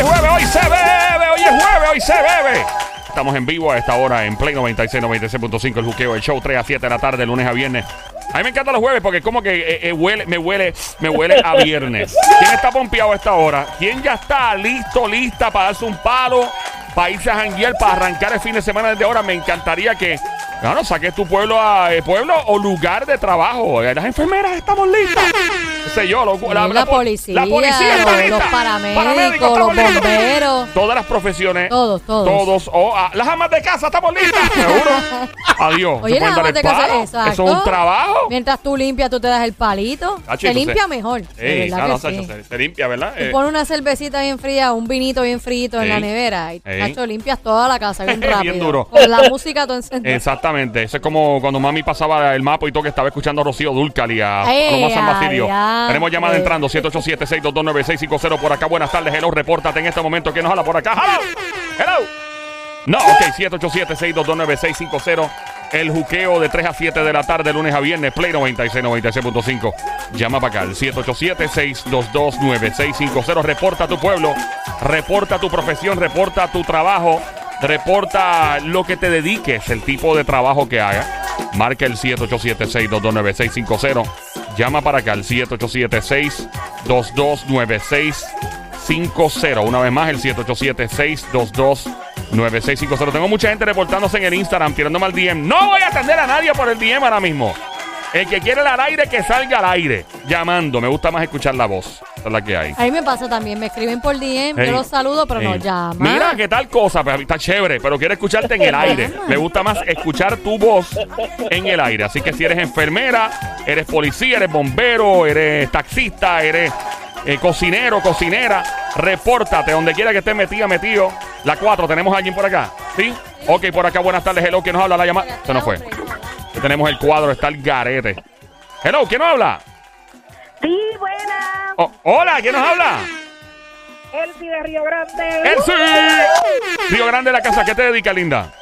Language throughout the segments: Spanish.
es jueves, hoy se bebe, hoy es jueves, hoy se bebe. Estamos en vivo a esta hora en Play 96, 96.5, el juqueo, el show 3 a 7 de la tarde, lunes a viernes. A mí me encantan los jueves porque como que eh, eh, huele, me huele, me huele a viernes. ¿Quién está pompeado a esta hora? ¿Quién ya está listo, lista para darse un palo, para irse a janguear, para arrancar el fin de semana desde ahora? Me encantaría que, no, saques tu pueblo a eh, pueblo o lugar de trabajo. Las enfermeras estamos listas. Sé yo, lo- Sí, la, po- policía, la policía está los, lista. los paramédicos, Paramédicos, los bomberos. Todas las profesiones. Todos, todos. Todos. Oh, ah, las amas de casa estamos listas. Seguro. Adiós. Oye, las amas de casa, exacto. Eso es un trabajo. Mientras tú limpias, tú te das el palito. Ah, se limpia se- mejor. claro, Sacho, sí. se, se limpia, ¿verdad? Tú Eh, pones una cervecita bien fría, un vinito bien frito en la nevera y. Nacho, limpias toda la casa bien Bien rápido. duro. Con la música todo encendida. Exactamente. Eso es como cuando mami pasaba el mapa y todo que estaba escuchando a Rocío Dúrcal y a Paloma San Basilio. Adiante. Tenemos llamada entrando, 787-622-9650 por acá. Buenas tardes, hello, repórtate en este momento. ¿Quién nos habla por acá? ¡Hello! ¡Hello! No, ok, 787-622-9650. El juqueo de 3 a 7 de la tarde, lunes a viernes, Play 96, 96.5. Llama para acá, el 787-622-9650. Reporta tu pueblo, reporta tu profesión, reporta tu trabajo, reporta lo que te dediques, el tipo de trabajo que hagas. Marca el 787-622-9650. Llama para acá, el 787-622-9650. Una vez más, el 787-622-9650. Tengo mucha gente reportándose en el Instagram, tirándome al DM. No voy a atender a nadie por el DM ahora mismo. El que quiere el al aire, que salga al aire. Llamando. Me gusta más escuchar la voz. Esa es la que hay. A mí me pasa también, me escriben por DM, Ey. yo los saludo, pero no Ey. Mira, qué tal cosa, pues está chévere, pero quiero escucharte en el aire. Me gusta más escuchar tu voz en el aire. Así que si eres enfermera, eres policía, eres bombero, eres taxista, eres eh, cocinero, cocinera, repórtate donde quiera que estés metida, metido. La 4, ¿tenemos a alguien por acá? ¿Sí? Ok, por acá, buenas tardes. Hello, ¿quién nos habla? La llamada. Se nos fue. Tenemos el cuadro, está el garete. Hello, ¿quién nos habla? Sí, buena. Oh, hola, ¿quién nos habla? Elsie de Río Grande. ¡Elsie! Río Grande de la casa, ¿qué te dedica, linda?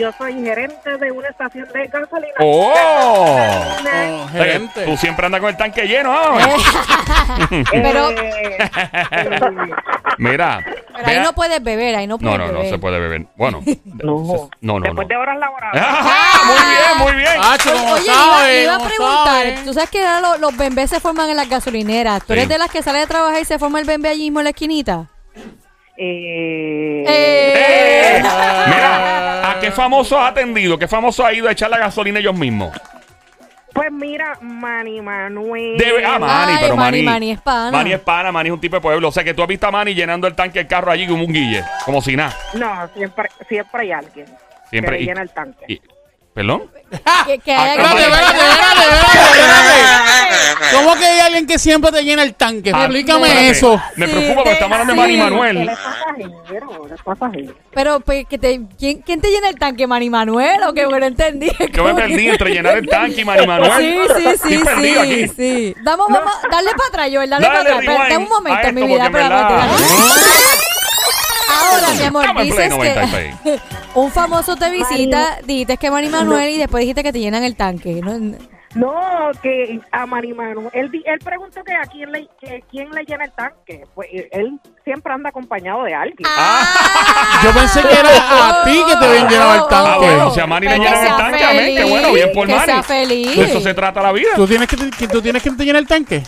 Yo soy gerente de una estación de gasolina. ¡Oh! Oh, O sea que gerente. Tú siempre andas con el tanque lleno, ¿no? Pero, Eh, Mira. pero ahí vea- no puedes beber, ahí no puedes no, no, no beber. se puede beber. Bueno. no, No, no, Después no. de horas laborales. ¡Ah! Muy bien, muy bien. Hacho, como Oye, iba, sabe, iba a como preguntar, sabe. tú sabes que ahora los, los bembés se forman en las gasolineras. ¿Tú Sí. eres de las que sale de trabajar y se forma el bembé allí mismo en la esquinita? Eh, ¡Eh! Mira, ¿a qué famoso has atendido? ¿Qué famoso ha ido a echar la gasolina ellos mismos? Pues mira, Manny Manuel. Debe- ah, Manny, Ay, pero Manny, Manny. Manny es pana. Manny es pana, Manny es un tipo de pueblo. O sea que tú has visto a Manny llenando el tanque del carro allí como un guille, como si nada. No, siempre, siempre hay alguien Siempre. que y- le llena el tanque. y- ¿Perdón? Que, que Ah, Espérate, espérate, espérate, espérate, espérate. ¿Cómo que hay alguien que siempre te llena el tanque? Ah, Explícame espérate. eso. Me Sí, preocupa porque estamos hablando de. Manny Manuel. es pasajero, él es pasajero. Pero, pues, que te, ¿quién, ¿quién te llena el tanque? ¿Manny Manuel o qué? Bueno, entendí. Yo me perdí entre llenar el tanque y Manny Manuel. Sí, sí, sí, Estoy perdido sí, aquí. sí. Vamos, vamos, dale para atrás, Joel, dale, Dale para atrás. rewind Espérate un momento, mi vida. porque en espérate, verdad- espérate. Ahora, mi amor, Estamos en Play dices 96. que un famoso te visita, dijiste que Manny Manuel y después dijiste que te llenan el tanque. ¿no? No, que a Manuel. Él, di- él preguntó que a quién le, que quién le llena el tanque. Pues él siempre anda acompañado de alguien. Ah. Yo pensé que era a ti que te habían llenado el Ah, tanque. bueno, o sea, a Manny le Pero llenan el sea tanque, amén. Qué bueno, bien por que Manny. sea feliz. De eso se trata la vida. ¿Tú tienes que, te- que tú tienes que te llenar el tanque?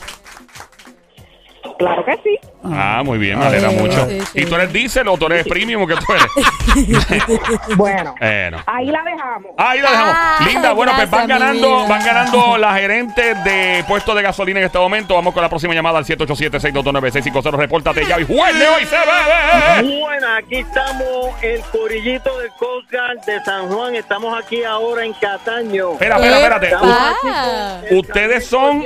Claro que sí. Ah, muy bien, me alegra Sí, mucho. sí, sí. ¿Y tú eres diésel o tú eres premium o qué tú eres? Bueno, Bueno. ahí la dejamos. Ahí la dejamos. Ah, Linda, bueno, pues van ganando, van ganando las gerentes de puestos de gasolina en este momento. Vamos con la próxima llamada al 787-622-9650. Repórtate ya y juegue hoy se bebe. Buena, aquí estamos el corillito del Coast Guard de San Juan. Estamos aquí ahora en Cataño. Espera, espera, espérate. Ustedes son,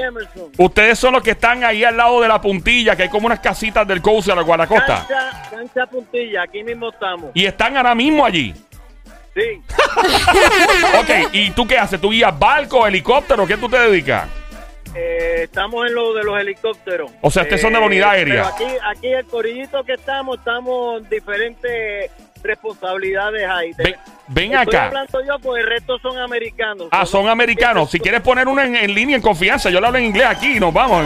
ustedes son los que están ahí al lado de la puntilla, que hay como unas casitas del Coast de la Guanacosta. Cancha, cancha puntilla, aquí mismo estamos. Y están ahora mismo allí. Sí, Ok, ¿y tú qué haces? ¿Tú guías barco, helicóptero? ¿Qué tú te dedicas? eh, estamos en lo de los helicópteros. Eh, O sea, ustedes son de la unidad aérea. Pero aquí, aquí el corillito que estamos, estamos en diferentes responsabilidades ahí. Ven, ven Estoy acá. hablando yo porque el resto son americanos. Ah, son americanos. Si quieres poner uno en, en línea en confianza, yo le hablo en inglés aquí y nos vamos.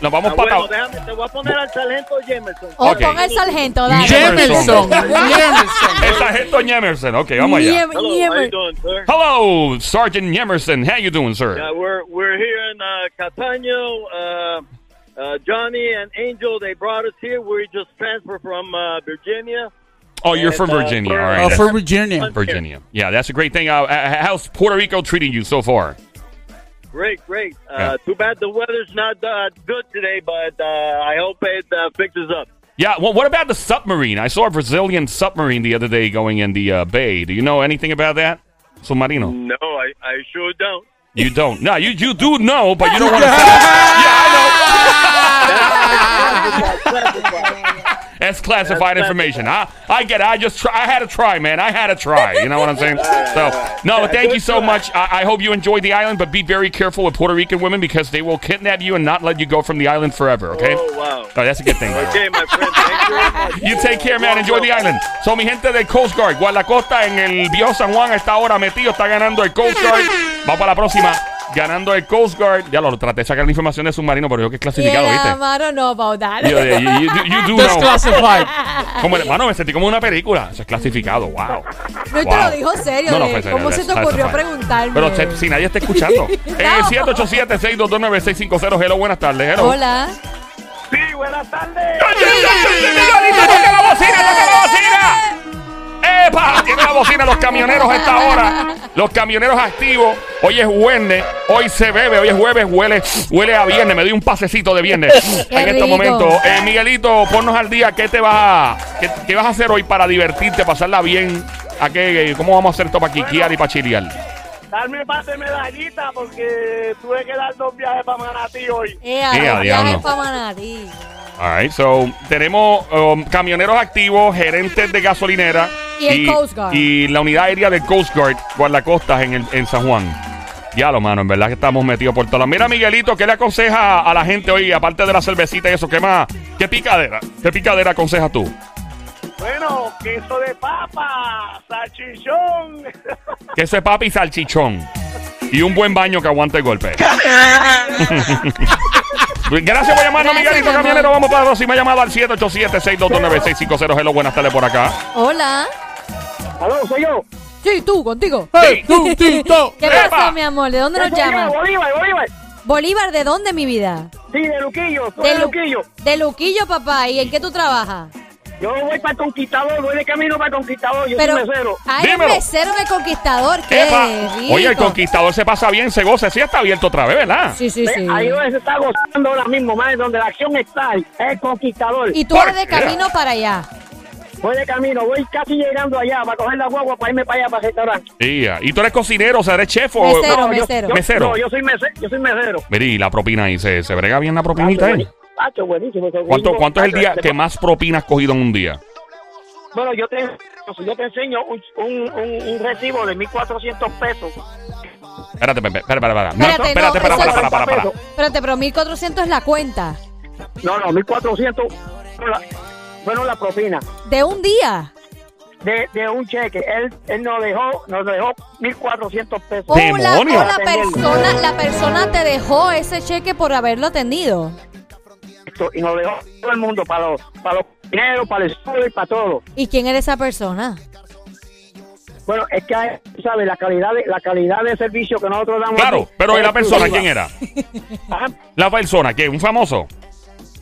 Nos vamos Ah, para. bueno, déjame, te voy a poner al sargento Jameson. O Ok. pon el sargento, dale. Jemerson. Jemerson. El sargento Yemerson. Ok, vamos allá. Hello, how you doing, sir? Hello, Sergeant Yemerson. How you doing, sir? Yeah, we're we're here in uh, Catania. Uh, uh, Johnny and Angel, they brought us here. We just transferred from uh, Virginia. Oh, you're from And, uh, Virginia. All. Oh, from Virginia. Virginia. Yeah, that's a great thing. Uh, uh, how's Puerto Rico treating you so far? Great, great. Uh, Yeah. Too bad the weather's not uh, good today, but uh, I hope it uh, fixes up. Yeah. Well, what about the submarine? I saw a Brazilian submarine the other day going in the uh, bay. Do you know anything about that? Submarino. No, I, I sure don't. You don't. No, you you do know, but you don't want to say. yeah, I know. That's classified That's information. I I get. It. I just try. I had to try, man. I had to try. You know what I'm saying? So no, but thank you so much. I, I hope you enjoyed the island, but be very careful with Puerto Rican women because they will kidnap you and not let you go from the island forever. Okay. Oh, wow. Oh, that's a good thing. Okay, my friend. Thank you. You take care, man. Enjoy the island. So, mi gente del Coast Guard, Guardacosta en el viejo San Juan a esta hora metido, está ganando el Coast Guard. Vamos para la próxima. Ganando el Coast Guard. Ya lo traté de sacar la información de submarino, pero yo que es clasificado, Yeah, ¿viste? I don't know about that. You, you, you, you- do That's know. classified. Como, hermano, me sentí como una película. Eso es clasificado. Wow. No, y te Wow. lo dijo serio. No, no fue serio. ¿Cómo se te ocurrió preguntarme? Pero se- si nadie está escuchando. Eh, 787-622-9650. Hello, buenas tardes. Hello. Hola. Sí, buenas tardes. ¡Miguelito, toca la bocina, toca la bocina! ¡Epa! Tiene la bocina los camioneros a esta hora. Los camioneros activos. Hoy es viernes. Hoy se bebe. Hoy es jueves. Huele, huele a viernes. Me doy un pasecito de viernes en estos momentos. Eh, Miguelito, ponnos al día. ¿Qué te vas a, qué, qué vas a hacer hoy para divertirte, pasarla bien? ¿A qué, ¿Cómo vamos a hacer esto para quiquear y para chilear? Darme par de medallita porque tuve que dar dos viajes para Manatí hoy. Ea, Ea, los diablo. viajes pa' Manatí. All right, so tenemos um, camioneros activos, gerentes de gasolinera Y el Coast Guard. y la unidad aérea del Coast Guard, guardacostas en, el, en San Juan. Ya lo, mano, en verdad que estamos metidos por todas. Mira, Miguelito, ¿qué le aconseja a la gente hoy, aparte de la cervecita y eso? ¿Qué más? ¿Qué picadera? ¿Qué picadera aconsejas tú? Bueno, queso de papa, salchichón. Queso de papa y salchichón. Y un buen baño que aguante el golpe. Gracias por llamarnos, Gracias, Miguelito. Camionero. Vamos para la próxima llamada al 787-622-9650. Hello, buenas tardes por acá. Hola. Aló, soy yo. Sí, tú, contigo. Hey, tú, Tito. ¿Qué ¡Epa! pasa, mi amor? ¿De dónde nos llamas? Bolívar, Bolívar. Bolívar, ¿de dónde, mi vida? Sí, de Luquillo, soy De de Lu- Luquillo. De Luquillo, papá. ¿Y en qué tú trabajas? Yo voy para el Conquistador, voy de camino para el Conquistador, yo Pero, soy mesero. ah, eres Dímelo. mesero de Conquistador. ¡Qué rico! Oye, el conquistador se pasa bien, se goza. Sí, está abierto otra vez, ¿verdad? Sí, sí, sí. Ahí donde se está gozando ahora mismo, más donde la acción está, es el Conquistador. Y tú ¿Por vas de camino para allá. Voy de camino, voy casi llegando allá para coger la guagua para irme para allá, para el restaurante. Sí, ah. ¿Y tú eres cocinero, o sea, eres chef o...? Mesero, yo- mesero. Yo, Mesero. No, yo soy mesero. Yo soy mesero. Miri, la propina ahí, ¿se, se brega bien la propinita ahí? buenísimo. Tacho, buenísimo. ¿Cuánto, ¿Cuánto es el día Tacho, que más propina has cogido en un día? Bueno, yo te, yo te enseño un, un, un, un recibo de 1.400 pesos. Espérate, espérate, espérate, espérate. No, Espérate, espérate, no, para, para, para, para. Espérate, pero 1400 es la cuenta. No, no, 1.400. bueno, la- propina. De un día. De, de un cheque. Él, él nos dejó, nos dejó 1.400 pesos. O la, ¡Demonio! o la persona, la persona te dejó ese cheque por haberlo atendido. Y nos dejó todo el mundo para los, para los dineros, para el estudio y para todo. ¿Y quién era esa persona? Bueno, es que, ¿sabes? La calidad, de, la calidad de servicio que nosotros damos. Claro, aquí pero ¿y la persona quién era? Ajá. La persona, ¿qué? ¿Un famoso?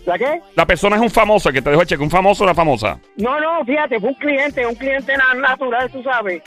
¿La qué? La persona es un famoso el que te dejó el cheque. ¿Un famoso o una famosa? No, no, fíjate, fue un cliente, un cliente na- natural, tú sabes.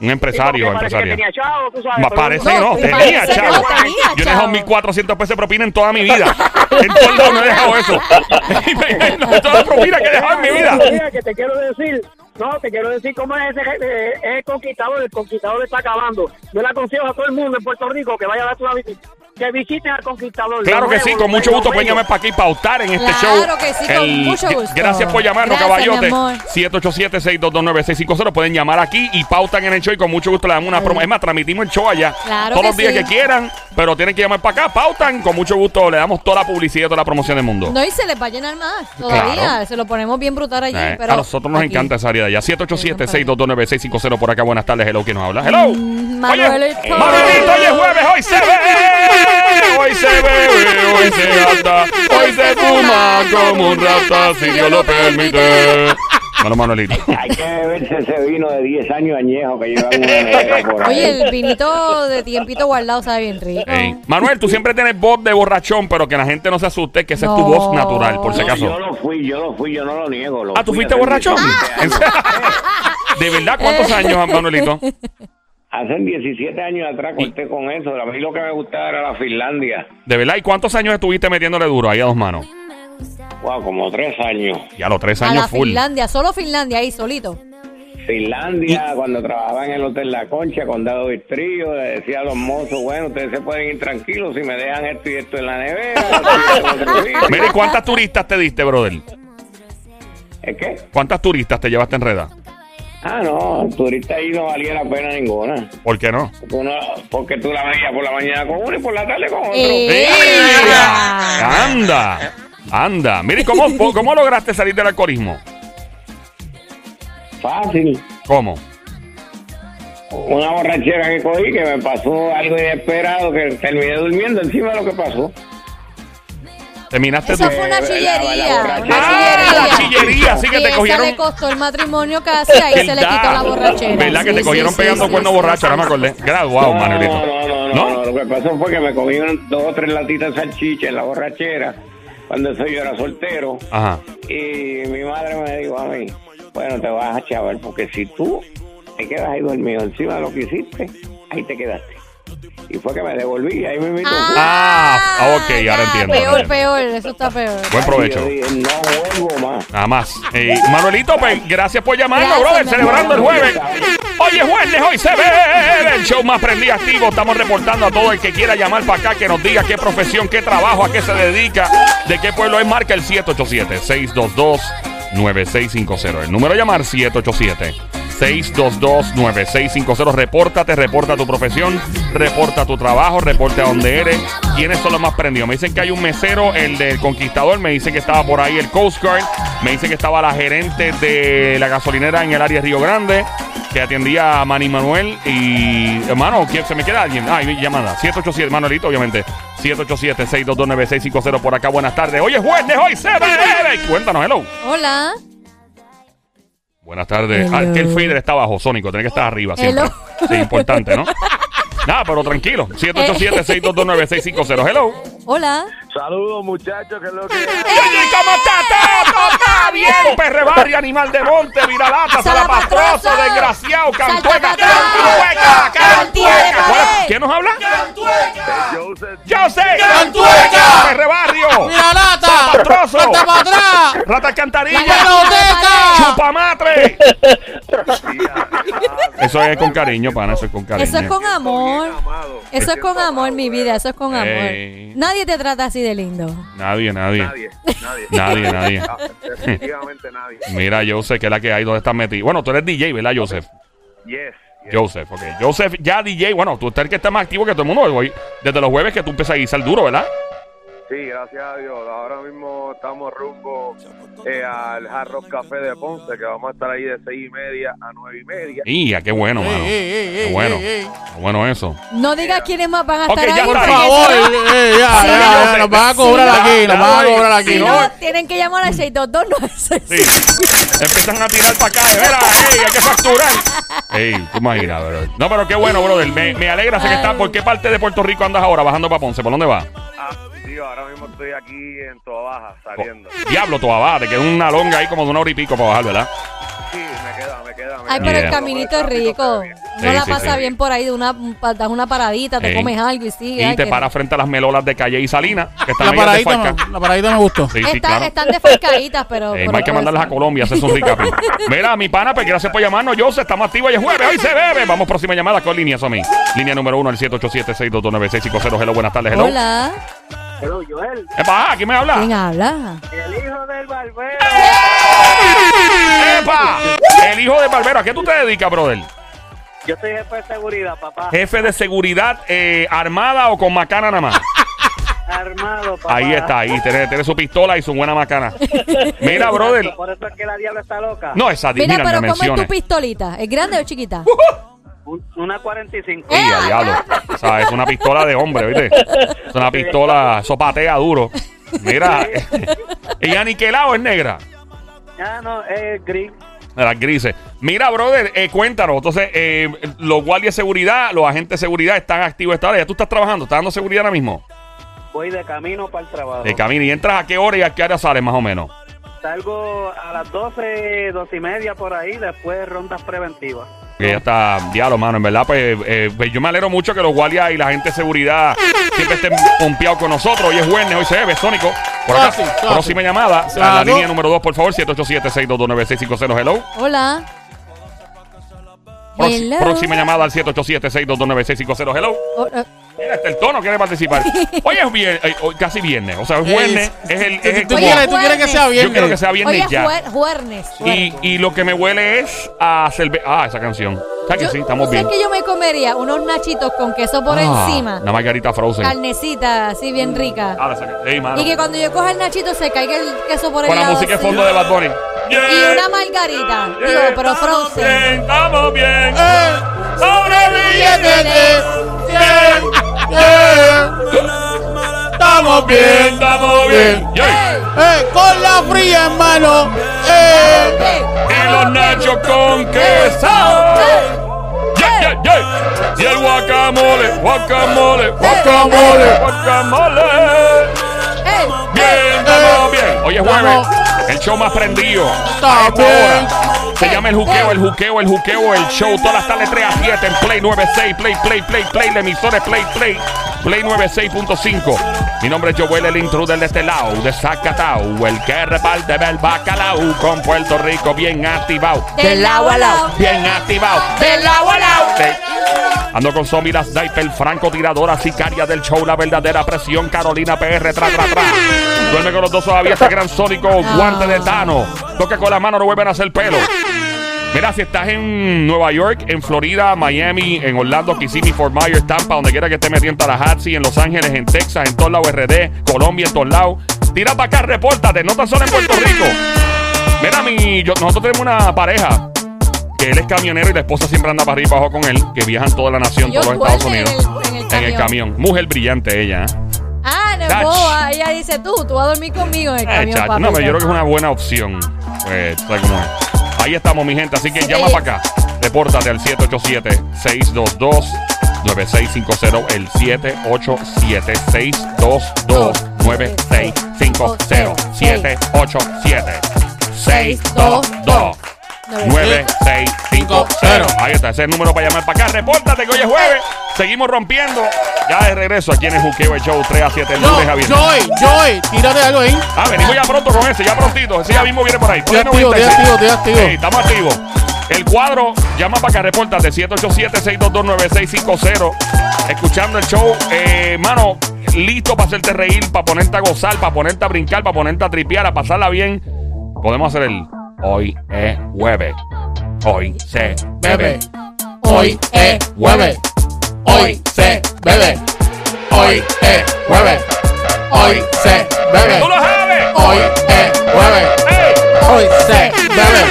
Un empresario Sí, parece que tenía chavo, tú sabes. Ma- parece no- no, tenía, chavo. no tenía, Yo he dejado chavo. 1400 pesos de propina en toda mi vida. en lados no he dejado eso. no, toda la propina que he dejado en mi vida. Mira, que te quiero decir, no, te quiero decir cómo es ese eh, es el conquistador, el conquistador está acabando. Yo le aconsejo a todo el mundo en Puerto Rico que vaya a dar una visita. Que visiten al Conquistador. Claro que sí, con mucho gusto llamar para aquí y pautar en este Claro show. que sí, con mucho gusto. Gracias por llamarnos, caballote. mi amor. 787-622-9650. Pueden llamar aquí y pautan en el show y con mucho gusto le damos una promo. Es más, transmitimos el show allá Claro todos que los días sí. que quieran, pero tienen que llamar para acá, pautan. Con mucho gusto le damos toda la publicidad, toda la promoción del mundo. No, y se les va a llenar más todavía. Claro. Se lo ponemos bien brutal allí. Eh, pero a nosotros nos aquí. encanta esa área de allá. 787-622-9650 por acá. Buenas tardes, hello, ¿quién nos habla? Hello. Mm, Manuelito. Oye, Manuelito, hoy es jueves, hoy se ve, hoy se bebe, hoy se anda, hoy se fuma como un rata, si Dios lo permite. Bueno, Manuelito. Hay que beberse ese vino de 10 años añejo que llevan una por ahí. Oye, el vinito de tiempito guardado sabe bien rico. Ey. Manuel, tú siempre tienes voz de borrachón, pero que la gente no se asuste, que esa es tu voz natural, por si No, acaso. yo lo fui, yo lo fui, yo no lo niego. lo Ah, ¿tú fui fuiste borrachón? 17 ¿En años. serio? ¿De verdad cuántos años, Manuelito? Hace 17 años atrás corté con eso. A mí lo que me gustaba era la Finlandia. ¿De verdad? ¿Y cuántos años estuviste metiéndole duro ahí a dos manos? Wow, como tres años. Ya los tres A la años full. Finlandia, solo Finlandia ahí solito. Finlandia, cuando trabajaba en el Hotel La Concha, Condado Trío, le decía a los mozos, bueno, ustedes se pueden ir tranquilos si me dejan esto y esto en la nevera. esto y esto en otro sitio". Mira, ¿y cuántas turistas te diste, brother? ¿Es qué? ¿Cuántas turistas te llevaste en reda? Ah, no, el turista ahí no valía la pena ninguna. ¿Por qué no? Porque, uno- porque tú la veías por la mañana con uno y por la tarde con otro. Eh. ¡Anda! ¡Anda! Mire, ¿cómo, ¿cómo lograste salir del alcoholismo? Fácil. ¿Cómo? Una borrachera que cogí que me pasó algo inesperado que terminé durmiendo encima de lo que pasó. Terminaste Eso tu... fue una Eh, la- la chillería. Una ¡Ah! La chillería, sí que te esa cogieron... le costó el matrimonio casi, ahí se le quitó la borrachera. ¿Verdad que Sí, te cogieron sí, pegando sí, cuerno sí, borracho? sí. Ahora me acordé. Graduado, no, Manuelito. no, no, no, ¿No? no, Lo que pasó fue que me comí un- dos o tres latitas de salchicha en la borrachera cuando eso yo era soltero. Ajá. Y mi madre me dijo a mí, bueno, te vas a chaval, porque si tú te quedas ahí dormido encima de lo que hiciste, ahí te quedaste. Y fue que me devolví, ahí me invitó. Ah, ok, ahora ya, entiendo, Peor, ahora entiendo. peor, eso está peor. Buen provecho. Y yo dije, no vuelvo más. Nada más. Eh, Manuelito, pues, gracias por llamarnos, brother. Celebrando el jueves. Hoy es jueves, hoy se ve el show más prendido activo. Estamos reportando a todo el que quiera llamar para acá, que nos diga qué profesión, qué trabajo, a qué se dedica, de qué pueblo es. Marca el 787-622-9650. El número a llamar 787-622-9650. Repórtate, reporta tu profesión, reporta tu trabajo, reporta dónde eres. ¿Quiénes son los más prendidos? Me dicen que hay un mesero, el del Conquistador. Me dicen que estaba por ahí el Coast Guard. Me dicen que estaba la gerente de la gasolinera en el área Río Grande, que atendía a Manny Manuel. Y, hermano, ¿quién- ¿se me queda alguien? Ah, mi llamada. 787, Manuelito, obviamente. 787-622-9650 por acá. Buenas tardes. Hoy es jueves, hoy se ve. Cuéntanos, hello. Hola. Buenas tardes. Hello. Ah, que el fader está abajo, Sónico. Tiene que estar arriba siempre. Hello. Sí, importante, ¿no? Nada, pero tranquilo. 787-622-9650. Hello. Hola. Saludos, muchachos, que es lo que Oye, ¿cómo está todo? ¿Está bien? Perre barrio, animal de monte, viralata, Salapastroso. desgraciado, cantueca, cantueca, cantueca. pared. ¿Quién nos habla? Joseph Yo sé. ¡Cantueca! Perre barrio. ¡Mira Salapastroso. ¡Salta para atrás! Rata ¡La alcantarilla. biblioteca! Chupamatre. Eso es con cariño, pana, eso es con cariño. Eso es con amor. Eso es con amor, mi vida. Eso es con amor. Ey. Nadie te trata así de lindo. Nadie, nadie. Nadie, nadie. Nadie, nadie. Definitivamente nadie. Mira, Joseph, que es la que hay, ¿dónde estás metido? Bueno, tú eres DJ, ¿verdad, Joseph? Yes. yes. Joseph, ok. Joseph, ya DJ, bueno, tú estás el que está más activo que todo el mundo. Hoy, desde los jueves que tú empiezas a guisar duro, ¿verdad? Sí, gracias a Dios. Ahora mismo estamos rumbo eh, al Hard Rock Café de Ponce, que vamos a estar ahí de seis y media a nueve y media. Y qué bueno, mano. Ey, ey, ey, Qué bueno. ey, ey. Qué bueno eso. No digas quiénes más van a Ok, estar ya ahí. Por porque favor, si no- eh, ya, Sí, ya, ya, nos van a cobrar Sí, aquí, nos van a cobrar aquí. Si no. no, tienen que llamar al 622 Sí. Empiezan a tirar para acá. de veras, ey, hay que facturar. Ey, tú imaginas, bro. No, pero qué bueno, brother. Me, me alegra sé que estás. ¿Por qué parte de Puerto Rico andas ahora bajando para Ponce? ¿Por dónde vas? Ah, ahora mismo estoy aquí en Toa Baja, saliendo. Diablo, tú abajo. Te queda una longa ahí como de una hora y pico para bajar, ¿verdad? sí, me queda, me queda. me Ay, queda. pero el caminito es rico. Sí, No la sí, pasa sí. bien por ahí, de una, das una paradita, te Ey. comes algo y sigue. Y ay, te que- paras frente a las melolas de Calle y Salina, que están La medias paradita, desfalcadas. me, la paradita me gustó. Sí, sí, Están- claro. Están desfalcaditas, pero... Eh, pero no hay que mandarlas a. Colombia, hacer un recap. Mira, mi pana, pues gracias por llamarnos. José, estamos activos y es jueves, hoy se bebe. Vamos, próxima llamada con línea, Somi. Línea número uno, el 787-622-9650. Hello, buenas tardes, hello. Hola, Joel, Epa, ¿quién me habla? ¿quién habla? el hijo del barbero. ¡Epa! El hijo de Barbero. ¿A qué tú te dedicas, brother? Yo soy jefe de seguridad, papá. Jefe de seguridad eh, armada o con macana nada más. Armado, papá. Ahí está, ahí. Tiene, tiene su pistola y su buena macana. Mira, brother. Por eso es que la diabla está loca. No, esa Mira, mira, pero me ¿cómo es tu pistolita? ¿Es grande o chiquita? Un- Una 45. Sí, a diablo. O sea, es una pistola de hombre, ¿viste? Es una pistola sopatea duro. Mira, y aniquilado es negra. Ah, no, es gris. Las grises. Mira, brother, eh, cuéntanos. Entonces, eh, los guardias de seguridad, los agentes de seguridad están activos esta hora. ¿Ya tú estás trabajando? ¿Estás dando seguridad ahora mismo? Voy de camino para el trabajo. De camino. ¿Y entras a qué hora y a qué hora sales más o menos? Salgo a las 12, 12 y media por ahí, después rondas preventivas. Que ya está, diablo, mano. En verdad, pues, eh, pues, yo me alegro mucho que los guardias y la gente de seguridad siempre estén pompeados con nosotros. Hoy es jueves, hoy se bebe, Sónico. Por acá, Fácil, fácil. próxima llamada. A la Claro. línea número 2, por favor, 787-622-9650. Hello. Hola. Prox- Hello. Próxima llamada al 787-622-9650. Hello. Oh, eh, Mira, este el tono quiere participar. Hoy es viernes, eh, hoy casi viernes. O sea, es viernes. Es el. Es el ¿Tú quieres, tú quieres que sea bien? yo quiero que sea Hoy viernes es ya. juer- juernes. Y, y lo que me huele es a cerveza. Ah, esa canción. ¿Sabes que sí? Estamos ¿tú sabes bien. que yo me comería unos nachitos con queso por Ah, encima? Una margarita frozen. Carnecita, así bien rica. Ah, mano. Y que cuando yo coja el nachito se caiga el queso por el Con la lado música de así. fondo de Bad Bunny. Y una margarita. Digo, pero frozen. Bien, estamos bien. Eh, bien. Estamos bien. Estamos bien. Yo, Eh, con la fría en mano. Eh, Eh, Y los nachos con queso. Yeah, yeah, yeah. Y el guacamole, guacamole, guacamole, guacamole. eh, Bien, estamos bien. Hoy es jueves. El show más prendido. Hora. Se llama el juqueo, el juqueo, el juqueo, el show. Todas las tardes 3 a 7 en Play 96. Play, play, play, play. La emisora es Play, play. Play 96.5. Mi nombre es Joel, el intruder de este lado, de Zacatau. El que reparte el bacalao con Puerto Rico bien activado. Del lado a lado. Bien activado. Del lado a lado. Ando con zombie, las sniper, francotiradora, sicaria del show, la verdadera presión, Carolina PR, tra, tra, tra. Duerme con los dos todavía, este gran sónico, guante de Tano. Toque con la mano, no vuelven a hacer pelo. Mira, si estás en Nueva York, en Florida, Miami, en Orlando, Kissimmee, Fort Myers, Tampa, donde quiera que esté metido en Tallahassee, en Los Ángeles, en Texas, en todos lados RD, Colombia, en todos lados. Tira para acá, repórtate, no tan solo en Puerto Rico. Mira, mi, yo- nosotros tenemos una pareja que él es camionero y la esposa siempre anda para arriba y para abajo con él, que viajan toda la nación, Ellos todos los Estados Unidos. en el- en el En el camión. Mujer brillante ella, ¿eh? Ah, no boba. Ella dice tú, tú vas a dormir conmigo en el Eh, camión, chacho, papi. no, pero yo creo que es una buena opción. Pues. Ahí estamos, mi gente. Así que Sí. llama para acá. Repórtate al 787-622-9650. El 787-622-9650. 787-622-9650. Ahí está, ese es el número para llamar para acá. Repórtate que hoy es jueves. Seguimos rompiendo. Ya de regreso aquí en el Juqueo el Show 3 a 7 el lunes a viernes. Joy, Joy, tírate algo ahí. Ah, venimos ya pronto con ese, ya prontito. Ese ya mismo viene por ahí. Estoy activo, estoy 96. activo, estoy activo. Sí, estamos activos. El cuadro, llama para acá, repórtate 787-622-9650. Escuchando el show. Eh, mano, listo para hacerte reír, para ponerte a gozar, para ponerte a brincar, para ponerte a tripear, a pasarla bien. Podemos hacer el Hoy es jueves. Hoy se bebe. Hoy es jueves. Hoy se bebe. Hoy es jueves. Hoy se bebe. Hoy es jueves. Hoy se bebe.